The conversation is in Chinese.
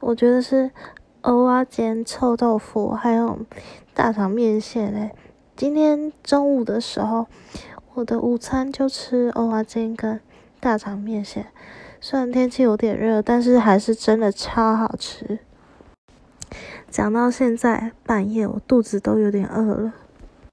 我觉得是蚵仔煎、臭豆腐，还有大肠面线嘞。今天中午的时候，我的午餐就吃蚵仔煎跟大肠面线。虽然天气有点热，但是还是真的超好吃。讲到现在半夜，我肚子都有点饿了。